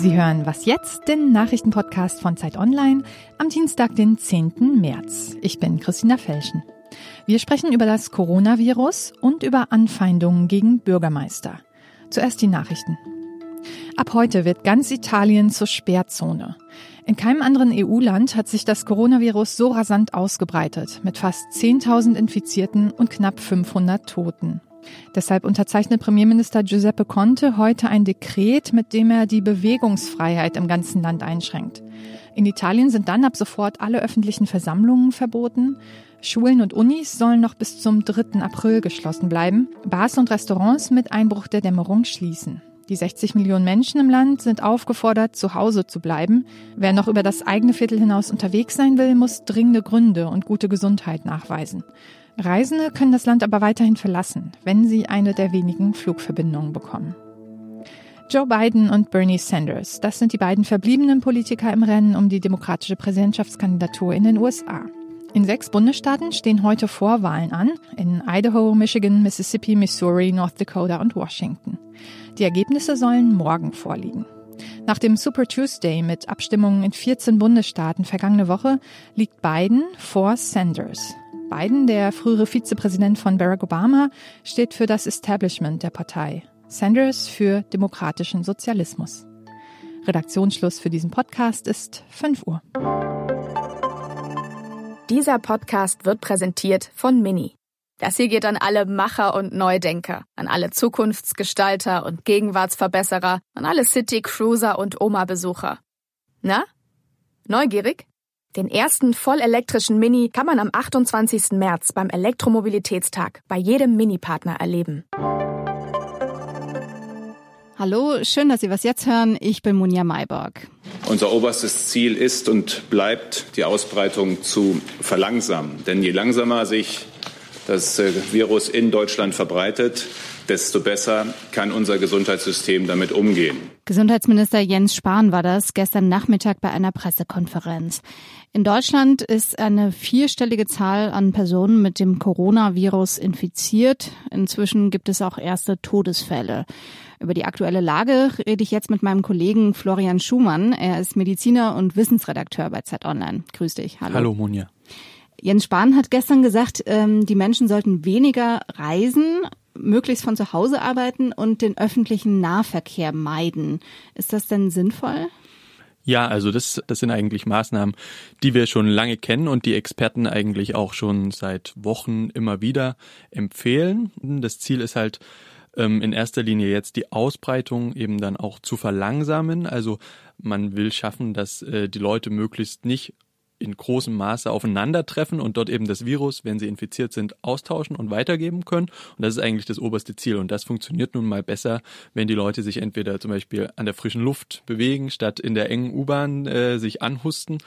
Sie hören Was jetzt, den Nachrichtenpodcast von Zeit Online am Dienstag, den 10. März. Ich bin Christina Felschen. Wir sprechen über das Coronavirus und über Anfeindungen gegen Bürgermeister. Zuerst die Nachrichten. Ab heute wird ganz Italien zur Sperrzone. In keinem anderen EU-Land hat sich das Coronavirus so rasant ausgebreitet, mit fast 10.000 Infizierten und knapp 500 Toten. Deshalb unterzeichnet Premierminister Giuseppe Conte heute ein Dekret, mit dem er die Bewegungsfreiheit im ganzen Land einschränkt. In Italien sind dann ab sofort alle öffentlichen Versammlungen verboten. Schulen und Unis sollen noch bis zum 3. April geschlossen bleiben. Bars und Restaurants mit Einbruch der Dämmerung schließen. Die 60 Millionen Menschen im Land sind aufgefordert, zu Hause zu bleiben. Wer noch über das eigene Viertel hinaus unterwegs sein will, muss dringende Gründe und gute Gesundheit nachweisen. Reisende können das Land aber weiterhin verlassen, wenn sie eine der wenigen Flugverbindungen bekommen. Joe Biden und Bernie Sanders, das sind die beiden verbliebenen Politiker im Rennen um die demokratische Präsidentschaftskandidatur in den USA. In sechs Bundesstaaten stehen heute Vorwahlen an, in Idaho, Michigan, Mississippi, Missouri, North Dakota und Washington. Die Ergebnisse sollen morgen vorliegen. Nach dem Super Tuesday mit Abstimmungen in 14 Bundesstaaten vergangene Woche liegt Biden vor Sanders. Biden, der frühere Vizepräsident von Barack Obama, steht für das Establishment der Partei. Sanders für demokratischen Sozialismus. Redaktionsschluss für diesen Podcast ist 5 Uhr. Dieser Podcast wird präsentiert von Mini. Das hier geht an alle Macher und Neudenker, an alle Zukunftsgestalter und Gegenwartsverbesserer, an alle City-Cruiser und Oma-Besucher. Na? Neugierig? Den ersten vollelektrischen Mini kann man am 28. März beim Elektromobilitätstag bei jedem Mini-Partner erleben. Hallo, schön, dass Sie was jetzt hören. Ich bin Munja Mayborg. Unser oberstes Ziel ist und bleibt, die Ausbreitung zu verlangsamen. Denn je langsamer sich das äh, Virus in Deutschland verbreitet, desto besser kann unser Gesundheitssystem damit umgehen. Gesundheitsminister Jens Spahn war das gestern Nachmittag bei einer Pressekonferenz. In Deutschland ist eine vierstellige Zahl an Personen mit dem Coronavirus infiziert. Inzwischen gibt es auch erste Todesfälle. Über die aktuelle Lage rede ich jetzt mit meinem Kollegen Florian Schumann. Er ist Mediziner und Wissensredakteur bei Zeit Online. Grüß dich. Hallo. Hallo Monja. Jens Spahn hat gestern gesagt, ähm, die Menschen sollten weniger reisen, möglichst von zu Hause arbeiten und den öffentlichen Nahverkehr meiden. Ist das denn sinnvoll? Ja, also das, das sind eigentlich Maßnahmen, die wir schon lange kennen und die Experten eigentlich auch schon seit Wochen immer wieder empfehlen. Das Ziel ist halt ähm, in erster Linie jetzt die Ausbreitung eben dann auch zu verlangsamen. Also man will schaffen, dass äh, die Leute möglichst nicht in großem Maße aufeinandertreffen und dort eben das Virus, wenn sie infiziert sind, austauschen und weitergeben können. Und das ist eigentlich das oberste Ziel. Und das funktioniert nun mal besser, wenn die Leute sich entweder zum Beispiel an der frischen Luft bewegen, statt in der engen U-Bahn äh, sich anhusten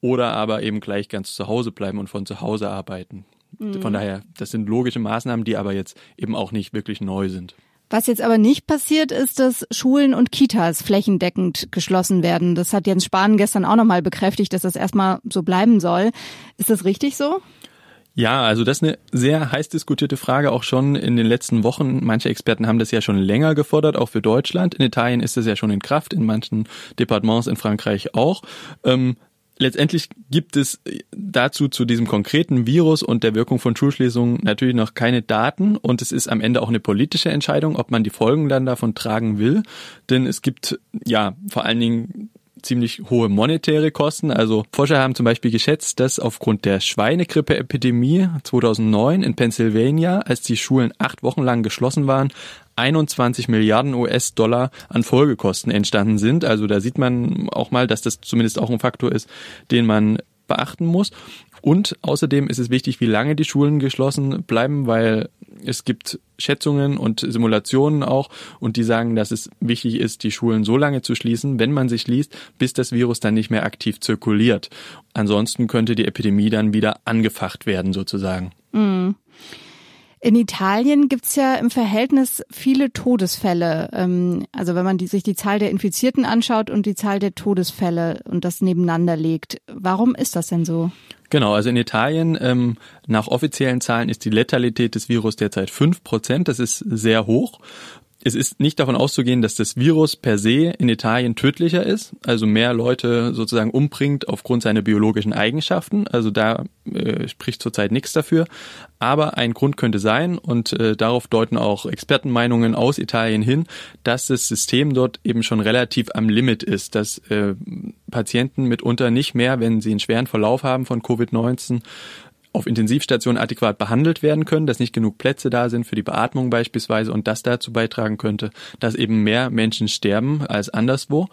oder aber eben gleich ganz zu Hause bleiben und von zu Hause arbeiten. Mhm. Von daher, das sind logische Maßnahmen, die aber jetzt eben auch nicht wirklich neu sind. Was jetzt aber nicht passiert, ist, dass Schulen und Kitas flächendeckend geschlossen werden. Das hat Jens Spahn gestern auch nochmal bekräftigt, dass das erstmal so bleiben soll. Ist das richtig so? Ja, also das ist eine sehr heiß diskutierte Frage, auch schon in den letzten Wochen. Manche Experten haben das ja schon länger gefordert, auch für Deutschland. In Italien ist das ja schon in Kraft, in manchen Departements in Frankreich auch. Ähm, Letztendlich gibt es dazu zu diesem konkreten Virus und der Wirkung von Schulschließungen natürlich noch keine Daten und es ist am Ende auch eine politische Entscheidung, ob man die Folgen dann davon tragen will. Denn es gibt ja vor allen Dingen ziemlich hohe monetäre Kosten. Also Forscher haben zum Beispiel geschätzt, dass aufgrund der Schweinegrippe-Epidemie 2009 in Pennsylvania, als die Schulen acht Wochen lang geschlossen waren, 21 Milliarden US-Dollar an Folgekosten entstanden sind. Also da sieht man auch mal, dass das zumindest auch ein Faktor ist, den man beachten muss. Und außerdem ist es wichtig, wie lange die Schulen geschlossen bleiben, weil es gibt Schätzungen und Simulationen auch und die sagen, dass es wichtig ist, die Schulen so lange zu schließen, wenn man sich schließt, bis das Virus dann nicht mehr aktiv zirkuliert. Ansonsten könnte die Epidemie dann wieder angefacht werden sozusagen. Mhm. In Italien gibt's ja im Verhältnis viele Todesfälle. Ähm, also wenn man die, sich die Zahl der Infizierten anschaut und die Zahl der Todesfälle und das nebeneinander legt. Warum ist das denn so? Genau, also in Italien ähm, nach offiziellen Zahlen ist die Letalität des Virus derzeit fünf Prozent. Das ist sehr hoch. Es ist nicht davon auszugehen, dass das Virus per se in Italien tödlicher ist, also mehr Leute sozusagen umbringt aufgrund seiner biologischen Eigenschaften. Also da äh, spricht zurzeit nichts dafür. Aber ein Grund könnte sein, und äh, darauf deuten auch Expertenmeinungen aus Italien hin, dass das System dort eben schon relativ am Limit ist, dass äh, Patienten mitunter nicht mehr, wenn sie einen schweren Verlauf haben von Covid-19, auf Intensivstationen adäquat behandelt werden können, dass nicht genug Plätze da sind für die Beatmung beispielsweise und das dazu beitragen könnte, dass eben mehr Menschen sterben als anderswo.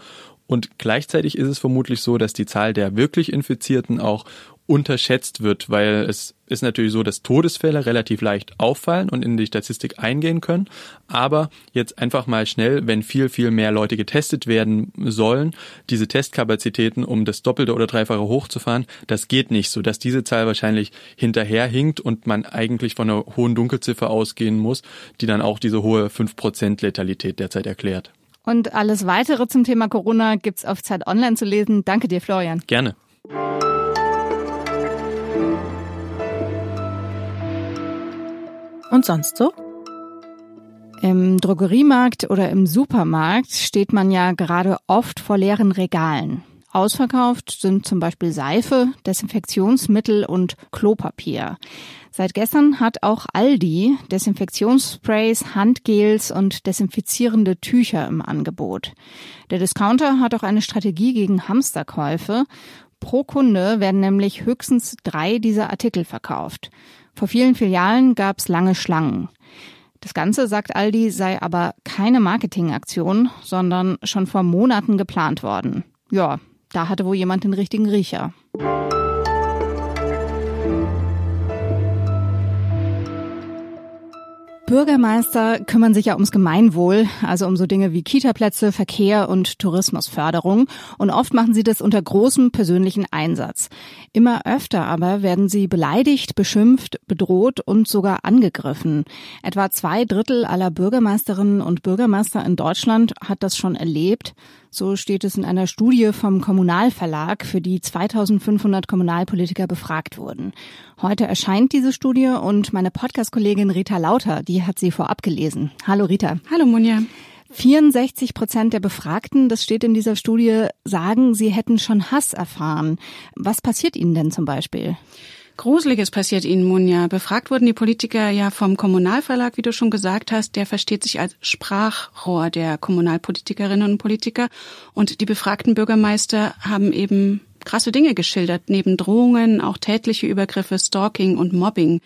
Und gleichzeitig ist es vermutlich so, dass die Zahl der wirklich Infizierten auch unterschätzt wird, weil es ist natürlich so, dass Todesfälle relativ leicht auffallen und in die Statistik eingehen können. Aber jetzt einfach mal schnell, wenn viel, viel mehr Leute getestet werden sollen, diese Testkapazitäten, um das Doppelte oder Dreifache hochzufahren, das geht nicht, so dass diese Zahl wahrscheinlich hinterherhinkt und man eigentlich von einer hohen Dunkelziffer ausgehen muss, die dann auch diese hohe 5% Letalität derzeit erklärt. Und alles weitere zum Thema Corona gibt's auf Zeit Online zu lesen. Danke dir, Florian. Gerne. Und sonst so? Im Drogeriemarkt oder im Supermarkt steht man ja gerade oft vor leeren Regalen. Ausverkauft sind zum Beispiel Seife, Desinfektionsmittel und Klopapier. Seit gestern hat auch Aldi Desinfektionssprays, Handgels und desinfizierende Tücher im Angebot. Der Discounter hat auch eine Strategie gegen Hamsterkäufe. Pro Kunde werden nämlich höchstens drei dieser Artikel verkauft. Vor vielen Filialen gab es lange Schlangen. Das Ganze, sagt Aldi, sei aber keine Marketingaktion, sondern schon vor Monaten geplant worden. Ja, da hatte wohl jemand den richtigen Riecher. Bürgermeister kümmern sich ja ums Gemeinwohl, also um so Dinge wie Kitaplätze, Verkehr und Tourismusförderung. Und oft machen sie das unter großem persönlichen Einsatz. Immer öfter aber werden sie beleidigt, beschimpft, bedroht und sogar angegriffen. Etwa zwei Drittel aller Bürgermeisterinnen und Bürgermeister in Deutschland hat das schon erlebt. So steht es in einer Studie vom Kommunalverlag, für die 2500 Kommunalpolitiker befragt wurden. Heute erscheint diese Studie und meine Podcast-Kollegin Rita Lauter, die hat sie vorab gelesen. Hallo Rita. Hallo Monja. 64 Prozent der Befragten, das steht in dieser Studie, sagen, sie hätten schon Hass erfahren. Was passiert ihnen denn zum Beispiel? Gruseliges passiert Ihnen, Munja. Befragt wurden die Politiker ja vom Kommunalverlag, wie du schon gesagt hast. Der versteht sich als Sprachrohr der Kommunalpolitikerinnen und Politiker. Und die befragten Bürgermeister haben eben krasse Dinge geschildert, neben Drohungen auch tätliche Übergriffe, Stalking und Mobbing.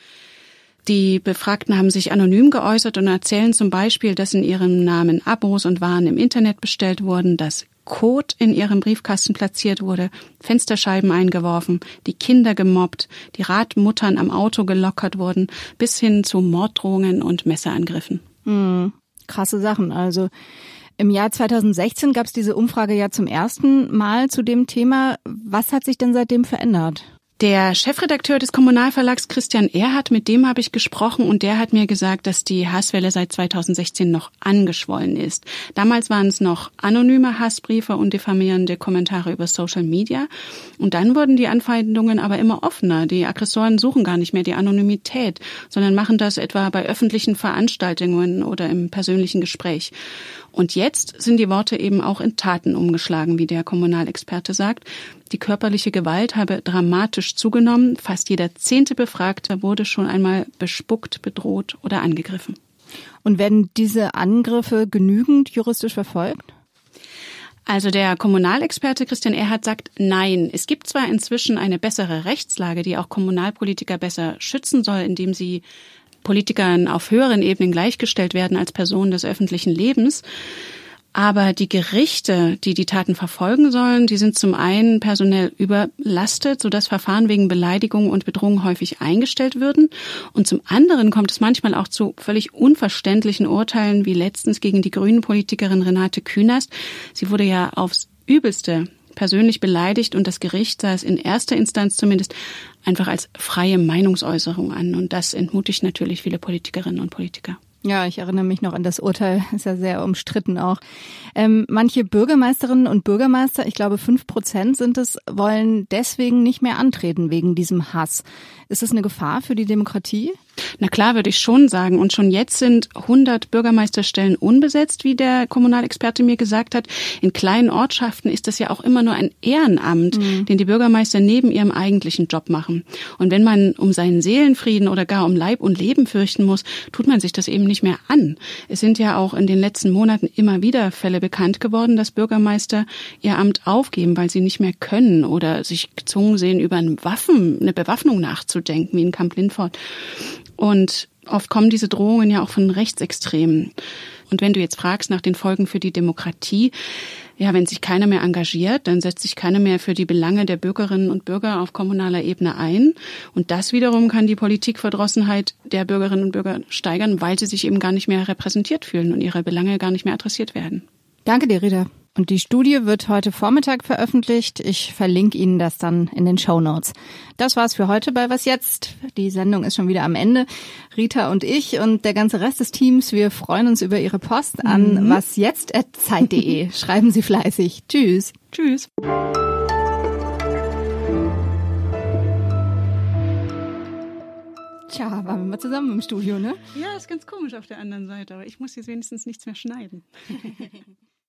Die Befragten haben sich anonym geäußert und erzählen zum Beispiel, dass in ihrem Namen Abos und Waren im Internet bestellt wurden, dass Kot in ihrem Briefkasten platziert wurde, Fensterscheiben eingeworfen, die Kinder gemobbt, die Radmuttern am Auto gelockert wurden, bis hin zu Morddrohungen und Messerangriffen. Mhm. Krasse Sachen. Also im Jahr 2016 gab es diese Umfrage ja zum ersten Mal zu dem Thema. Was hat sich denn seitdem verändert? Der Chefredakteur des Kommunalverlags Christian Erhardt, mit dem habe ich gesprochen und der hat mir gesagt, dass die Hasswelle seit 2016 noch angeschwollen ist. Damals waren es noch anonyme Hassbriefe und diffamierende Kommentare über Social Media und dann wurden die Anfeindungen aber immer offener. Die Aggressoren suchen gar nicht mehr die Anonymität, sondern machen das etwa bei öffentlichen Veranstaltungen oder im persönlichen Gespräch. Und jetzt sind die Worte eben auch in Taten umgeschlagen, wie der Kommunalexperte sagt. Die körperliche Gewalt habe dramatisch zugenommen. Fast jeder zehnte Befragte wurde schon einmal bespuckt, bedroht oder angegriffen. Und werden diese Angriffe genügend juristisch verfolgt? Also der Kommunalexperte Christian Erhardt sagt nein. Es gibt zwar inzwischen eine bessere Rechtslage, die auch Kommunalpolitiker besser schützen soll, indem sie Politikern auf höheren Ebenen gleichgestellt werden als Personen des öffentlichen Lebens. Aber die Gerichte, die die Taten verfolgen sollen, die sind zum einen personell überlastet, sodass Verfahren wegen Beleidigung und Bedrohung häufig eingestellt würden. Und zum anderen kommt es manchmal auch zu völlig unverständlichen Urteilen, wie letztens gegen die grünen Politikerin Renate Künast. Sie wurde ja aufs Übelste persönlich beleidigt und das Gericht sah es in erster Instanz zumindest einfach als freie Meinungsäußerung an. Und das entmutigt natürlich viele Politikerinnen und Politiker. Ja, ich erinnere mich noch an das Urteil, ist ja sehr umstritten auch. Ähm, manche Bürgermeisterinnen und Bürgermeister, ich glaube fünf Prozent sind es, wollen deswegen nicht mehr antreten wegen diesem Hass. Ist das eine Gefahr für die Demokratie? Na klar, würde ich schon sagen. Und schon jetzt sind 100 Bürgermeisterstellen unbesetzt, wie der Kommunalexperte mir gesagt hat. In kleinen Ortschaften ist das ja auch immer nur ein Ehrenamt, mhm. den die Bürgermeister neben ihrem eigentlichen Job machen. Und wenn man um seinen Seelenfrieden oder gar um Leib und Leben fürchten muss, tut man sich das eben nicht mehr an. Es sind ja auch in den letzten Monaten immer wieder Fälle bekannt geworden, dass Bürgermeister ihr Amt aufgeben, weil sie nicht mehr können oder sich gezwungen sehen, über eine Waffen, eine Bewaffnung nachzudenken, wie in Camp Lindford. Und oft kommen diese Drohungen ja auch von Rechtsextremen. Und wenn du jetzt fragst nach den Folgen für die Demokratie, ja, wenn sich keiner mehr engagiert, dann setzt sich keiner mehr für die Belange der Bürgerinnen und Bürger auf kommunaler Ebene ein. Und das wiederum kann die Politikverdrossenheit der Bürgerinnen und Bürger steigern, weil sie sich eben gar nicht mehr repräsentiert fühlen und ihre Belange gar nicht mehr adressiert werden. Danke dir, Rita. Und die Studie wird heute Vormittag veröffentlicht. Ich verlinke Ihnen das dann in den Show Notes. Das war's für heute bei Was Jetzt. Die Sendung ist schon wieder am Ende. Rita und ich und der ganze Rest des Teams, wir freuen uns über Ihre Post an mhm. wasjetzt.zeit.de. Schreiben Sie fleißig. Tschüss. Tschüss. Tja, waren wir mal zusammen im Studio, ne? Ja, ist ganz komisch auf der anderen Seite, aber ich muss jetzt wenigstens nichts mehr schneiden.